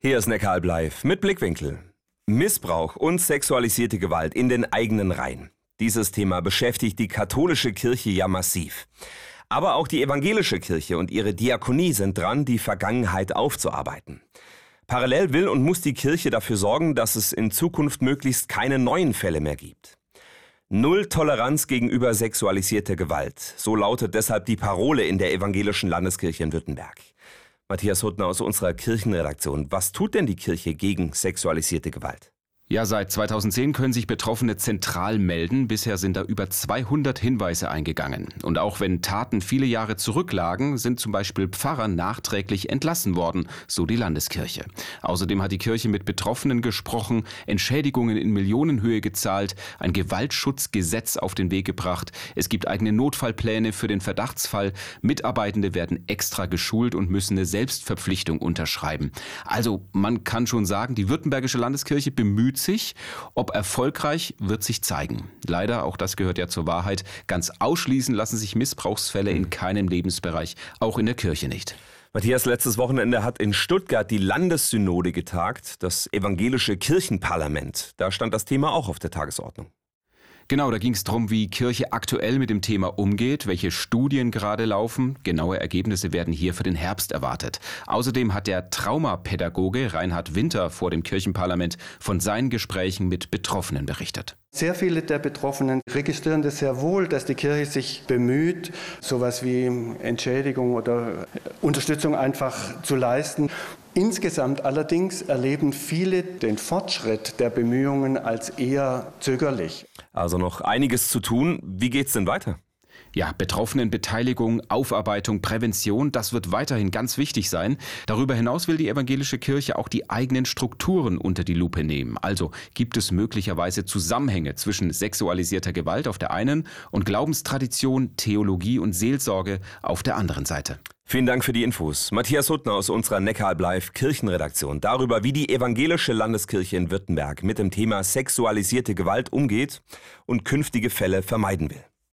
Hier ist Neckar Bleif mit Blickwinkel. Missbrauch und sexualisierte Gewalt in den eigenen Reihen. Dieses Thema beschäftigt die katholische Kirche ja massiv. Aber auch die evangelische Kirche und ihre Diakonie sind dran, die Vergangenheit aufzuarbeiten. Parallel will und muss die Kirche dafür sorgen, dass es in Zukunft möglichst keine neuen Fälle mehr gibt. Null Toleranz gegenüber sexualisierter Gewalt. So lautet deshalb die Parole in der evangelischen Landeskirche in Württemberg. Matthias Huttner aus unserer Kirchenredaktion. Was tut denn die Kirche gegen sexualisierte Gewalt? Ja, seit 2010 können sich Betroffene zentral melden. Bisher sind da über 200 Hinweise eingegangen. Und auch wenn Taten viele Jahre zurücklagen, sind zum Beispiel Pfarrer nachträglich entlassen worden, so die Landeskirche. Außerdem hat die Kirche mit Betroffenen gesprochen, Entschädigungen in Millionenhöhe gezahlt, ein Gewaltschutzgesetz auf den Weg gebracht. Es gibt eigene Notfallpläne für den Verdachtsfall. Mitarbeitende werden extra geschult und müssen eine Selbstverpflichtung unterschreiben. Also man kann schon sagen, die Württembergische Landeskirche bemüht sich. Ob erfolgreich, wird sich zeigen. Leider, auch das gehört ja zur Wahrheit, ganz ausschließen lassen sich Missbrauchsfälle in keinem Lebensbereich, auch in der Kirche nicht. Matthias, letztes Wochenende hat in Stuttgart die Landessynode getagt, das evangelische Kirchenparlament. Da stand das Thema auch auf der Tagesordnung. Genau, da ging es darum, wie Kirche aktuell mit dem Thema umgeht, welche Studien gerade laufen. Genaue Ergebnisse werden hier für den Herbst erwartet. Außerdem hat der Traumapädagoge Reinhard Winter vor dem Kirchenparlament von seinen Gesprächen mit Betroffenen berichtet. Sehr viele der Betroffenen registrieren das sehr wohl, dass die Kirche sich bemüht, sowas wie Entschädigung oder Unterstützung einfach zu leisten. Insgesamt allerdings erleben viele den Fortschritt der Bemühungen als eher zögerlich. Also noch einiges zu tun. Wie geht's denn weiter? Ja, Betroffenenbeteiligung, Aufarbeitung, Prävention, das wird weiterhin ganz wichtig sein. Darüber hinaus will die evangelische Kirche auch die eigenen Strukturen unter die Lupe nehmen. Also gibt es möglicherweise Zusammenhänge zwischen sexualisierter Gewalt auf der einen und Glaubenstradition, Theologie und Seelsorge auf der anderen Seite. Vielen Dank für die Infos. Matthias Huttner aus unserer Neckarl-Bleif Kirchenredaktion darüber, wie die evangelische Landeskirche in Württemberg mit dem Thema sexualisierte Gewalt umgeht und künftige Fälle vermeiden will.